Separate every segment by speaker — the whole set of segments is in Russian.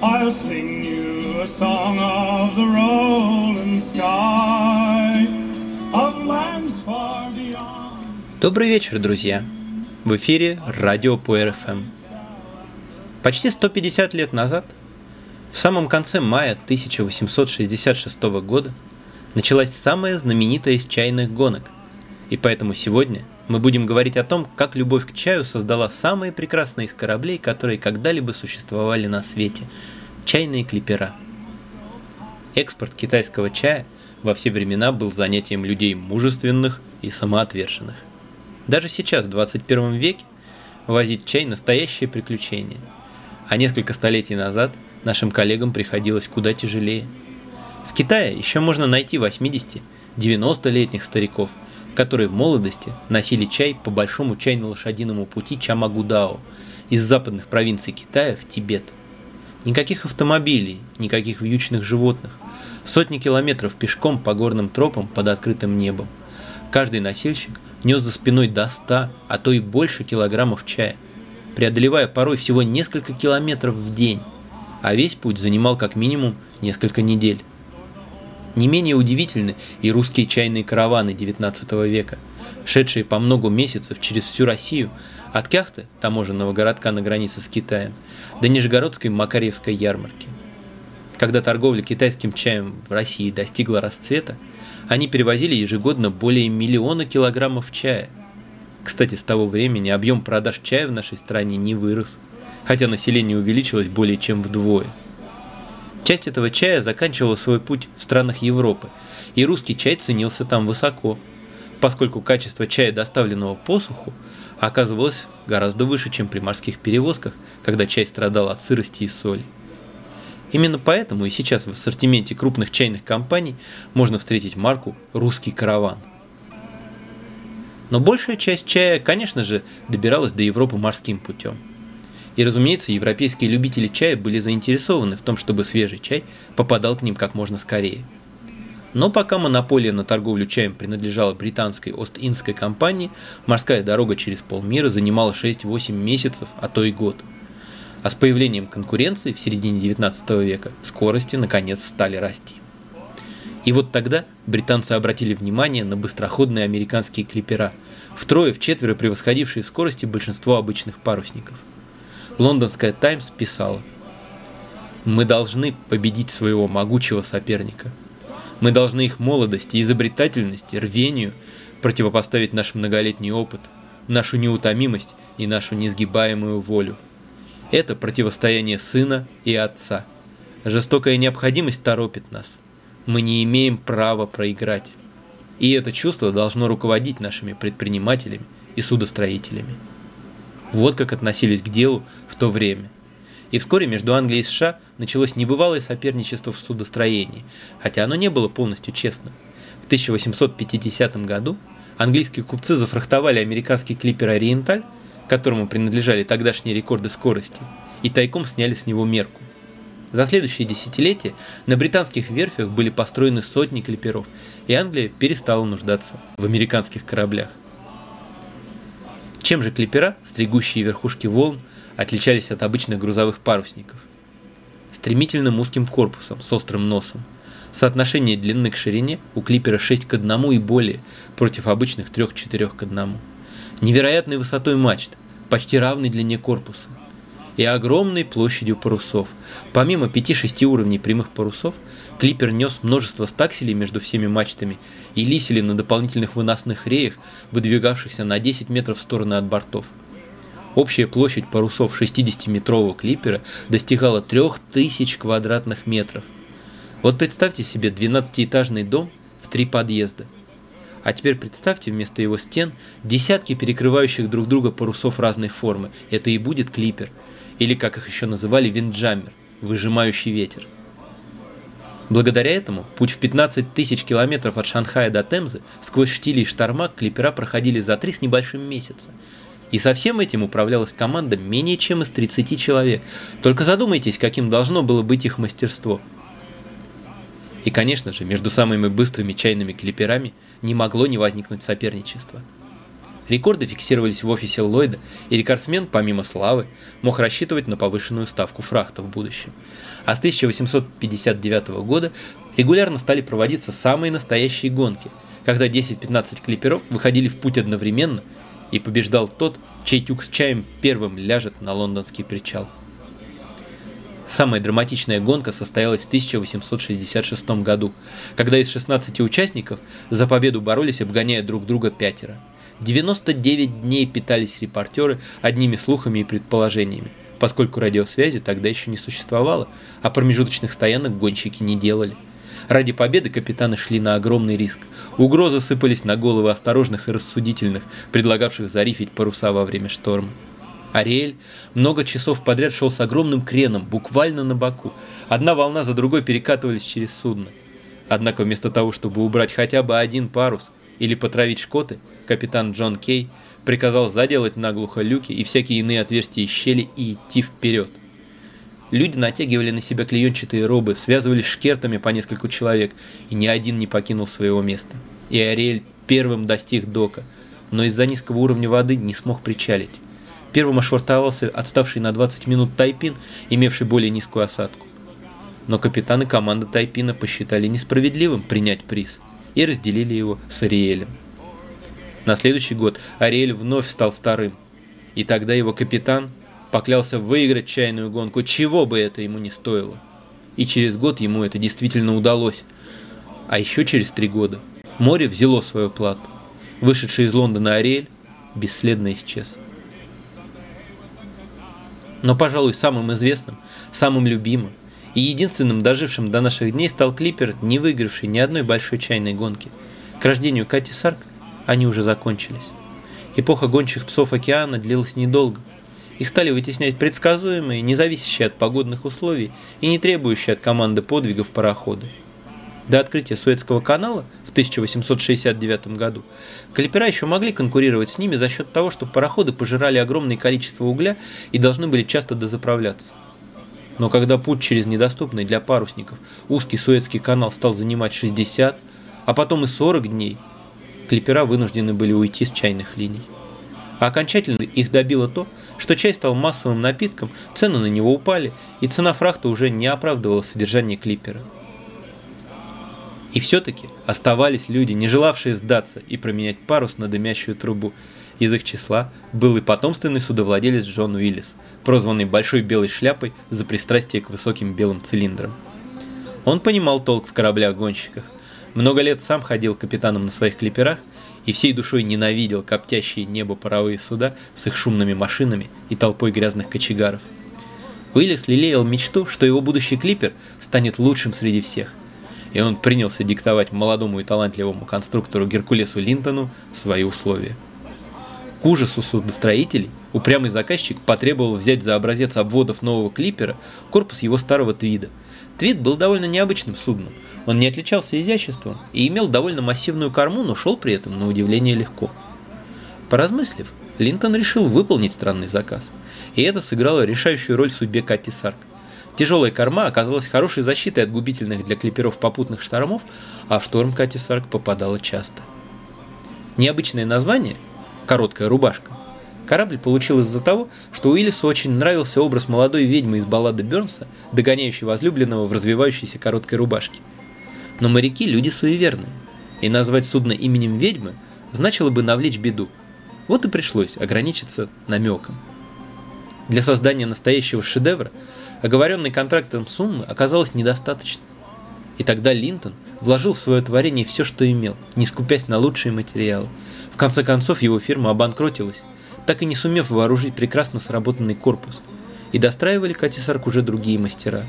Speaker 1: I'll sing you a song of the rolling sky, of lands far beyond.
Speaker 2: Добрый вечер, друзья! В эфире радио по РФМ. Почти 150 лет назад, в самом конце мая 1866 года, началась самая знаменитая из чайных гонок. И поэтому сегодня мы будем говорить о том, как любовь к чаю создала самые прекрасные из кораблей, которые когда-либо существовали на свете – чайные клипера. Экспорт китайского чая во все времена был занятием людей мужественных и самоотверженных. Даже сейчас, в 21 веке, возить чай – настоящее приключение. А несколько столетий назад нашим коллегам приходилось куда тяжелее. В Китае еще можно найти 80-90-летних стариков – которые в молодости носили чай по большому чайно-лошадиному пути Чамагудао из западных провинций Китая в Тибет. Никаких автомобилей, никаких вьючных животных, сотни километров пешком по горным тропам под открытым небом. Каждый носильщик нес за спиной до 100, а то и больше килограммов чая, преодолевая порой всего несколько километров в день, а весь путь занимал как минимум несколько недель. Не менее удивительны и русские чайные караваны XIX века, шедшие по много месяцев через всю Россию, от Кяхты, таможенного городка на границе с Китаем, до Нижегородской Макаревской ярмарки. Когда торговля китайским чаем в России достигла расцвета, они перевозили ежегодно более миллиона килограммов чая. Кстати, с того времени объем продаж чая в нашей стране не вырос, хотя население увеличилось более чем вдвое – Часть этого чая заканчивала свой путь в странах Европы, и русский чай ценился там высоко, поскольку качество чая, доставленного по суху, оказывалось гораздо выше, чем при морских перевозках, когда чай страдал от сырости и соли. Именно поэтому и сейчас в ассортименте крупных чайных компаний можно встретить марку «Русский караван». Но большая часть чая, конечно же, добиралась до Европы морским путем – и, разумеется, европейские любители чая были заинтересованы в том, чтобы свежий чай попадал к ним как можно скорее. Но пока монополия на торговлю чаем принадлежала британской Ост-Индской компании, морская дорога через полмира занимала 6-8 месяцев, а то и год. А с появлением конкуренции в середине 19 века скорости наконец стали расти. И вот тогда британцы обратили внимание на быстроходные американские клипера, втрое-вчетверо превосходившие в скорости большинство обычных парусников – лондонская «Таймс» писала «Мы должны победить своего могучего соперника. Мы должны их молодости, изобретательности, рвению противопоставить наш многолетний опыт, нашу неутомимость и нашу несгибаемую волю. Это противостояние сына и отца. Жестокая необходимость торопит нас. Мы не имеем права проиграть. И это чувство должно руководить нашими предпринимателями и судостроителями. Вот как относились к делу в то время. И вскоре между Англией и США началось небывалое соперничество в судостроении, хотя оно не было полностью честным. В 1850 году английские купцы зафрахтовали американский клипер «Ориенталь», которому принадлежали тогдашние рекорды скорости, и тайком сняли с него мерку. За следующие десятилетия на британских верфях были построены сотни клиперов, и Англия перестала нуждаться в американских кораблях. Чем же клипера, стригущие верхушки волн, отличались от обычных грузовых парусников? Стремительным узким корпусом с острым носом. Соотношение длины к ширине у клипера 6 к 1 и более, против обычных 3-4 к 1. Невероятной высотой мачт, почти равной длине корпуса и огромной площадью парусов. Помимо 5-6 уровней прямых парусов, клипер нес множество стакселей между всеми мачтами и лисели на дополнительных выносных реях, выдвигавшихся на 10 метров в стороны от бортов. Общая площадь парусов 60-метрового клипера достигала 3000 квадратных метров. Вот представьте себе 12-этажный дом в три подъезда. А теперь представьте вместо его стен десятки перекрывающих друг друга парусов разной формы. Это и будет клипер – или, как их еще называли, винджаммер, выжимающий ветер. Благодаря этому путь в 15 тысяч километров от Шанхая до Темзы сквозь штили и шторма клипера проходили за три с небольшим месяца. И со всем этим управлялась команда менее чем из 30 человек. Только задумайтесь, каким должно было быть их мастерство. И, конечно же, между самыми быстрыми чайными клиперами не могло не возникнуть соперничества. Рекорды фиксировались в офисе Ллойда, и рекордсмен, помимо славы, мог рассчитывать на повышенную ставку фрахта в будущем. А с 1859 года регулярно стали проводиться самые настоящие гонки, когда 10-15 клиперов выходили в путь одновременно, и побеждал тот, чей тюк с чаем первым ляжет на лондонский причал. Самая драматичная гонка состоялась в 1866 году, когда из 16 участников за победу боролись, обгоняя друг друга пятеро. 99 дней питались репортеры одними слухами и предположениями, поскольку радиосвязи тогда еще не существовало, а промежуточных стоянок гонщики не делали. Ради победы капитаны шли на огромный риск. Угрозы сыпались на головы осторожных и рассудительных, предлагавших зарифить паруса во время шторма. Ариэль много часов подряд шел с огромным креном, буквально на боку. Одна волна за другой перекатывались через судно. Однако вместо того, чтобы убрать хотя бы один парус или потравить шкоты, капитан Джон Кей приказал заделать наглухо люки и всякие иные отверстия и щели и идти вперед. Люди натягивали на себя клеенчатые робы, связывались шкертами по нескольку человек, и ни один не покинул своего места. И Ариэль первым достиг дока, но из-за низкого уровня воды не смог причалить. Первым ошвартовался отставший на 20 минут Тайпин, имевший более низкую осадку. Но капитаны команды Тайпина посчитали несправедливым принять приз и разделили его с Ариэлем. На следующий год Ариэль вновь стал вторым, и тогда его капитан поклялся выиграть чайную гонку, чего бы это ему не стоило. И через год ему это действительно удалось. А еще через три года море взяло свою плату. Вышедший из Лондона Ариэль бесследно исчез но, пожалуй, самым известным, самым любимым и единственным дожившим до наших дней стал клипер, не выигравший ни одной большой чайной гонки. К рождению Кати Сарк они уже закончились. Эпоха гончих псов океана длилась недолго. Их стали вытеснять предсказуемые, не зависящие от погодных условий и не требующие от команды подвигов пароходы. До открытия Суэцкого канала в 1869 году клипера еще могли конкурировать с ними за счет того, что пароходы пожирали огромное количество угля и должны были часто дозаправляться. Но когда путь через недоступный для парусников узкий Суэцкий канал стал занимать 60, а потом и 40 дней, клипера вынуждены были уйти с чайных линий. А окончательно их добило то, что чай стал массовым напитком, цены на него упали, и цена фрахта уже не оправдывала содержание клипера. И все-таки оставались люди, не желавшие сдаться и променять парус на дымящую трубу. Из их числа был и потомственный судовладелец Джон Уиллис, прозванный Большой Белой Шляпой за пристрастие к высоким белым цилиндрам. Он понимал толк в кораблях-гонщиках, много лет сам ходил капитаном на своих клиперах и всей душой ненавидел коптящие небо паровые суда с их шумными машинами и толпой грязных кочегаров. Уиллис лелеял мечту, что его будущий клипер станет лучшим среди всех – и он принялся диктовать молодому и талантливому конструктору Геркулесу Линтону свои условия. К ужасу судостроителей упрямый заказчик потребовал взять за образец обводов нового клипера корпус его старого Твида. Твид был довольно необычным судном, он не отличался изяществом и имел довольно массивную корму, но шел при этом на удивление легко. Поразмыслив, Линтон решил выполнить странный заказ, и это сыграло решающую роль в судьбе Катти Сарк. Тяжелая корма оказалась хорошей защитой от губительных для клиперов попутных штормов, а в шторм Кати Сарк попадала часто. Необычное название – «Короткая рубашка» корабль получил из-за того, что Уиллису очень нравился образ молодой ведьмы из баллады Бернса, догоняющей возлюбленного в развивающейся короткой рубашке. Но моряки – люди суеверные, и назвать судно именем ведьмы значило бы навлечь беду. Вот и пришлось ограничиться намеком. Для создания настоящего шедевра оговоренной контрактом суммы оказалось недостаточно. И тогда Линтон вложил в свое творение все, что имел, не скупясь на лучшие материалы. В конце концов его фирма обанкротилась, так и не сумев вооружить прекрасно сработанный корпус. И достраивали Катисарк уже другие мастера.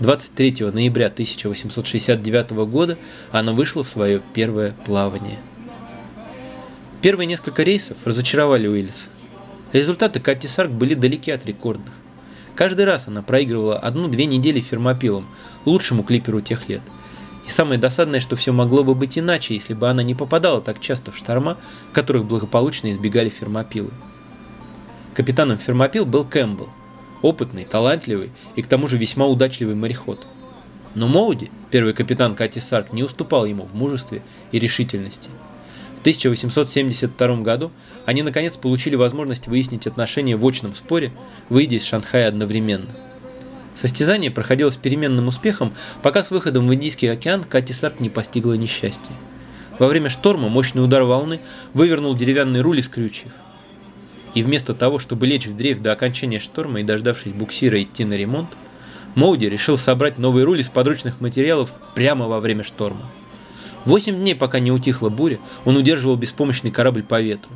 Speaker 2: 23 ноября 1869 года она вышла в свое первое плавание. Первые несколько рейсов разочаровали Уиллиса. Результаты Катисарк были далеки от рекордных. Каждый раз она проигрывала одну-две недели фермопилом, лучшему клиперу тех лет. И самое досадное, что все могло бы быть иначе, если бы она не попадала так часто в шторма, которых благополучно избегали фермопилы. Капитаном фермопил был Кэмпбелл, опытный, талантливый и к тому же весьма удачливый мореход. Но Моуди, первый капитан Кати Сарк, не уступал ему в мужестве и решительности. В 1872 году они наконец получили возможность выяснить отношения в очном споре, выйдя из Шанхая одновременно. Состязание проходило с переменным успехом, пока с выходом в Индийский океан Кати Сарк не постигла несчастье. Во время шторма мощный удар волны вывернул деревянный руль из крючьев. И вместо того, чтобы лечь в дрейф до окончания шторма и дождавшись буксира идти на ремонт, Моуди решил собрать новый руль из подручных материалов прямо во время шторма. Восемь дней, пока не утихла буря, он удерживал беспомощный корабль по ветру.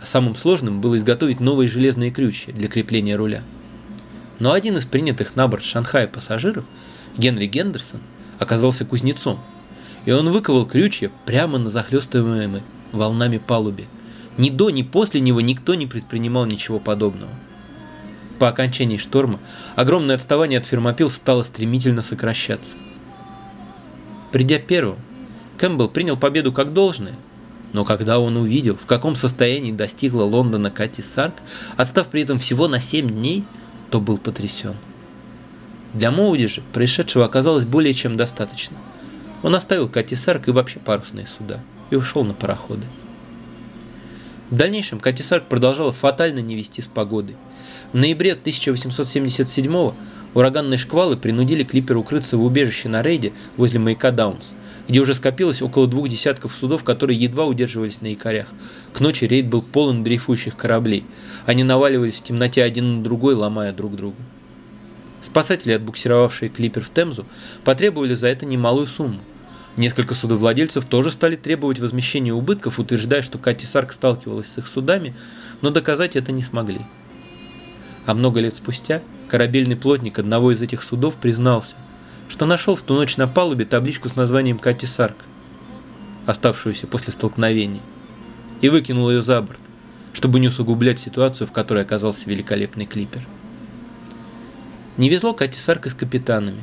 Speaker 2: А самым сложным было изготовить новые железные крючья для крепления руля. Но один из принятых на борт Шанхая пассажиров, Генри Гендерсон, оказался кузнецом, и он выковал крючья прямо на захлестываемой волнами палубе. Ни до, ни после него никто не предпринимал ничего подобного. По окончании шторма огромное отставание от Фермопил стало стремительно сокращаться. Придя первым, Кэмпбелл принял победу как должное, но когда он увидел, в каком состоянии достигла Лондона Кати Сарк, отстав при этом всего на 7 дней, то был потрясен. Для Моуди же происшедшего оказалось более чем достаточно. Он оставил Кати Сарк и вообще парусные суда и ушел на пароходы. В дальнейшем Кати Сарк продолжала фатально не вести с погодой. В ноябре 1877 ураганные шквалы принудили клипер укрыться в убежище на рейде возле маяка Даунс – где уже скопилось около двух десятков судов, которые едва удерживались на якорях. К ночи рейд был полон дрейфующих кораблей. Они наваливались в темноте один на другой, ломая друг друга. Спасатели, отбуксировавшие клипер в Темзу, потребовали за это немалую сумму. Несколько судовладельцев тоже стали требовать возмещения убытков, утверждая, что Кати Сарк сталкивалась с их судами, но доказать это не смогли. А много лет спустя корабельный плотник одного из этих судов признался, что нашел в ту ночь на палубе табличку с названием Кати Сарк, оставшуюся после столкновения, и выкинул ее за борт, чтобы не усугублять ситуацию, в которой оказался великолепный клипер. Не везло Кати Сарк и с капитанами.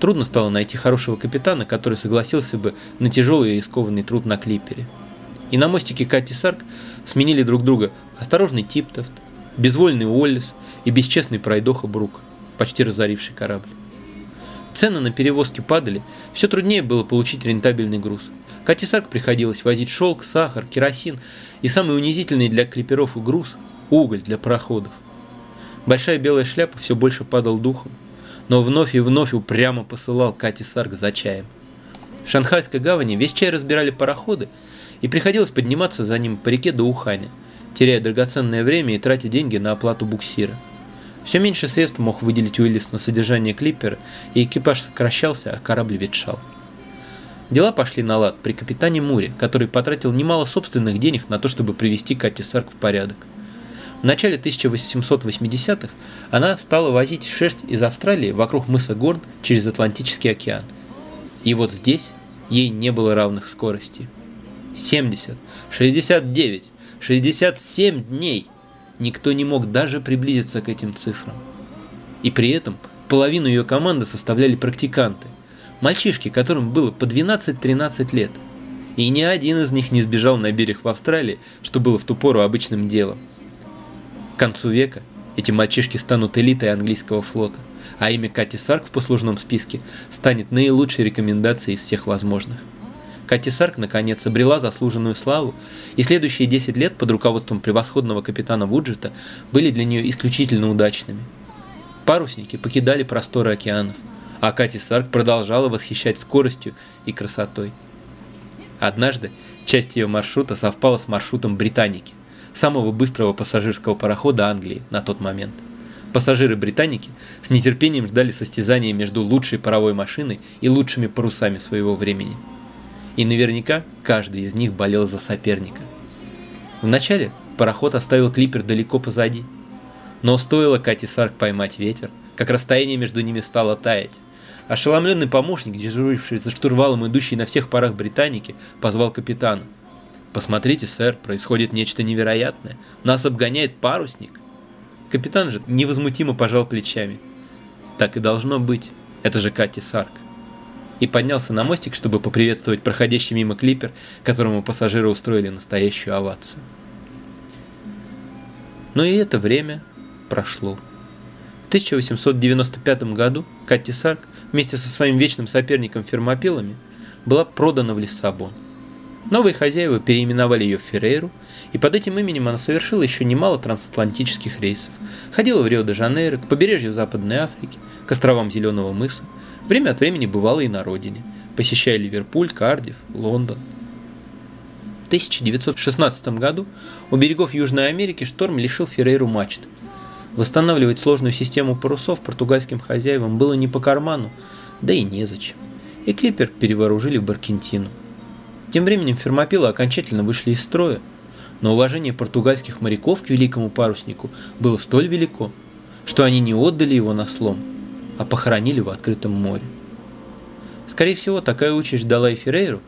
Speaker 2: Трудно стало найти хорошего капитана, который согласился бы на тяжелый и рискованный труд на клипере. И на мостике Кати Сарк сменили друг друга осторожный Типтофт, безвольный Уоллес и бесчестный пройдоха Брук, почти разоривший корабль. Цены на перевозки падали, все труднее было получить рентабельный груз. Кате Сарк приходилось возить шелк, сахар, керосин и самый унизительный для клиперов груз – уголь для пароходов. Большая белая шляпа все больше падал духом, но вновь и вновь упрямо посылал Кате Сарк за чаем. В Шанхайской гавани весь чай разбирали пароходы, и приходилось подниматься за ним по реке до Уханя, теряя драгоценное время и тратя деньги на оплату буксира. Все меньше средств мог выделить Уиллис на содержание клипера, и экипаж сокращался, а корабль ветшал. Дела пошли на лад при капитане Муре, который потратил немало собственных денег на то, чтобы привести Кати Сарк в порядок. В начале 1880-х она стала возить шерсть из Австралии вокруг мыса Горн через Атлантический океан. И вот здесь ей не было равных скорости. 70, 69, 67 дней – никто не мог даже приблизиться к этим цифрам. И при этом половину ее команды составляли практиканты, мальчишки, которым было по 12-13 лет. И ни один из них не сбежал на берег в Австралии, что было в ту пору обычным делом. К концу века эти мальчишки станут элитой английского флота, а имя Кати Сарк в послужном списке станет наилучшей рекомендацией из всех возможных. Кати Сарк, наконец, обрела заслуженную славу, и следующие 10 лет под руководством превосходного капитана Вуджета были для нее исключительно удачными. Парусники покидали просторы океанов, а Кати Сарк продолжала восхищать скоростью и красотой. Однажды часть ее маршрута совпала с маршрутом Британики, самого быстрого пассажирского парохода Англии на тот момент. Пассажиры Британики с нетерпением ждали состязания между лучшей паровой машиной и лучшими парусами своего времени – и наверняка каждый из них болел за соперника. Вначале пароход оставил клипер далеко позади, но стоило Кати Сарк поймать ветер, как расстояние между ними стало таять. Ошеломленный помощник, дежуривший за штурвалом идущий на всех парах Британики, позвал капитана. «Посмотрите, сэр, происходит нечто невероятное. Нас обгоняет парусник». Капитан же невозмутимо пожал плечами. «Так и должно быть. Это же Кати Сарк» и поднялся на мостик, чтобы поприветствовать проходящий мимо клипер, которому пассажиры устроили настоящую овацию. Но и это время прошло. В 1895 году Катти Сарк вместе со своим вечным соперником Фермопилами была продана в Лиссабон. Новые хозяева переименовали ее в Феррейру, и под этим именем она совершила еще немало трансатлантических рейсов. Ходила в Рио-де-Жанейро, к побережью Западной Африки, к островам Зеленого мыса. Время от времени бывала и на родине, посещая Ливерпуль, Кардив, Лондон. В 1916 году у берегов Южной Америки шторм лишил Феррейру мачты. Восстанавливать сложную систему парусов португальским хозяевам было не по карману, да и незачем. И клипер перевооружили в Баркентину. Тем временем фермопилы окончательно вышли из строя, но уважение португальских моряков к великому паруснику было столь велико, что они не отдали его на слом, а похоронили в открытом море. Скорее всего, такая участь ждала и Феррейру,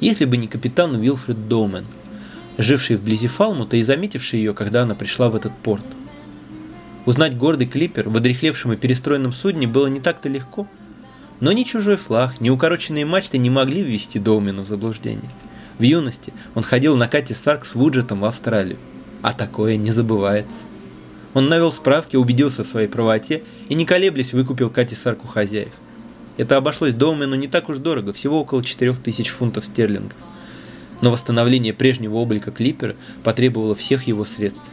Speaker 2: если бы не капитан Уилфред Доумен, живший вблизи Фалмута и заметивший ее, когда она пришла в этот порт. Узнать гордый клипер в одрехлевшем и перестроенном судне было не так-то легко, но ни чужой флаг, ни укороченные мачты не могли ввести Доумена в заблуждение. В юности он ходил на кате Сарк с Вуджетом в Австралию, а такое не забывается. Он навел справки, убедился в своей правоте и, не колеблясь, выкупил Кати Сарк у хозяев. Это обошлось Доумену не так уж дорого, всего около 4000 фунтов стерлингов. Но восстановление прежнего облика клипера потребовало всех его средств.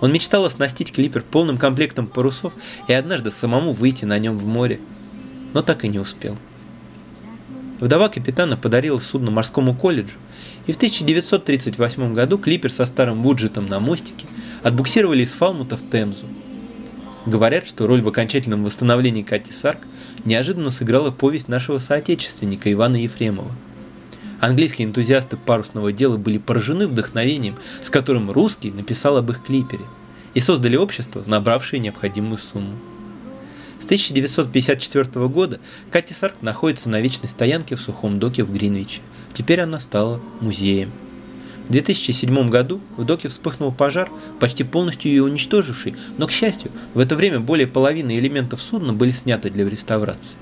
Speaker 2: Он мечтал оснастить клипер полным комплектом парусов и однажды самому выйти на нем в море, но так и не успел. Вдова капитана подарила судно морскому колледжу, и в 1938 году клипер со старым вуджетом на мостике отбуксировали из Фалмута в Темзу. Говорят, что роль в окончательном восстановлении Кати Сарк неожиданно сыграла повесть нашего соотечественника Ивана Ефремова – Английские энтузиасты парусного дела были поражены вдохновением, с которым русский написал об их клипере, и создали общество, набравшее необходимую сумму. С 1954 года Кати Сарк находится на вечной стоянке в сухом доке в Гринвиче. Теперь она стала музеем. В 2007 году в доке вспыхнул пожар, почти полностью ее уничтоживший, но, к счастью, в это время более половины элементов судна были сняты для реставрации.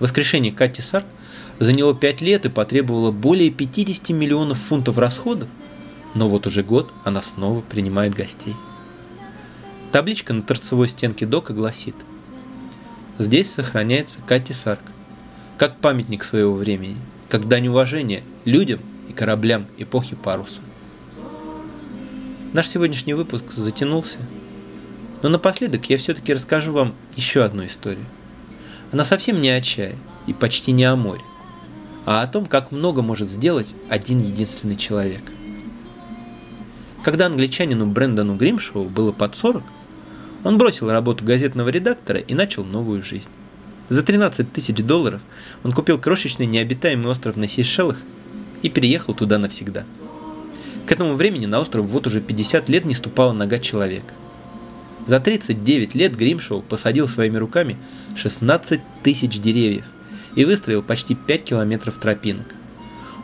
Speaker 2: Воскрешение Кати Сарк – заняло 5 лет и потребовало более 50 миллионов фунтов расходов, но вот уже год она снова принимает гостей. Табличка на торцевой стенке дока гласит «Здесь сохраняется Кати Сарк, как памятник своего времени, как дань уважения людям и кораблям эпохи паруса». Наш сегодняшний выпуск затянулся, но напоследок я все-таки расскажу вам еще одну историю. Она совсем не о чае и почти не о море а о том, как много может сделать один единственный человек. Когда англичанину Брэндону Гримшоу было под 40, он бросил работу газетного редактора и начал новую жизнь. За 13 тысяч долларов он купил крошечный необитаемый остров на Сейшелах и переехал туда навсегда. К этому времени на остров вот уже 50 лет не ступала нога человека. За 39 лет Гримшоу посадил своими руками 16 тысяч деревьев – и выстроил почти 5 километров тропинок.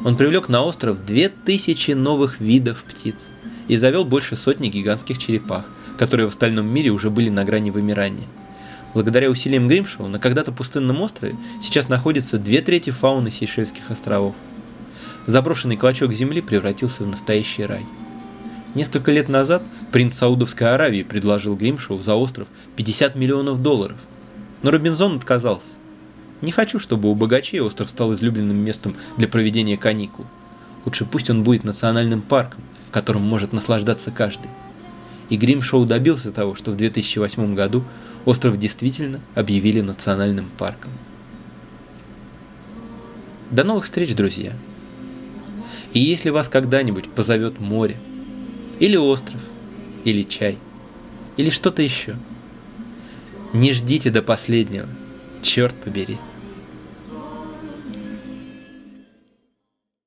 Speaker 2: Он привлек на остров 2000 новых видов птиц и завел больше сотни гигантских черепах, которые в остальном мире уже были на грани вымирания. Благодаря усилиям Гримшоу на когда-то пустынном острове сейчас находится две трети фауны Сейшельских островов. Заброшенный клочок земли превратился в настоящий рай. Несколько лет назад принц Саудовской Аравии предложил Гримшоу за остров 50 миллионов долларов, но Робинзон отказался. Не хочу, чтобы у богачей остров стал излюбленным местом для проведения каникул. Лучше пусть он будет национальным парком, которым может наслаждаться каждый. И Грим-шоу добился того, что в 2008 году остров действительно объявили национальным парком. До новых встреч, друзья! И если вас когда-нибудь позовет море, или остров, или чай, или что-то еще, не ждите до последнего – Черт побери.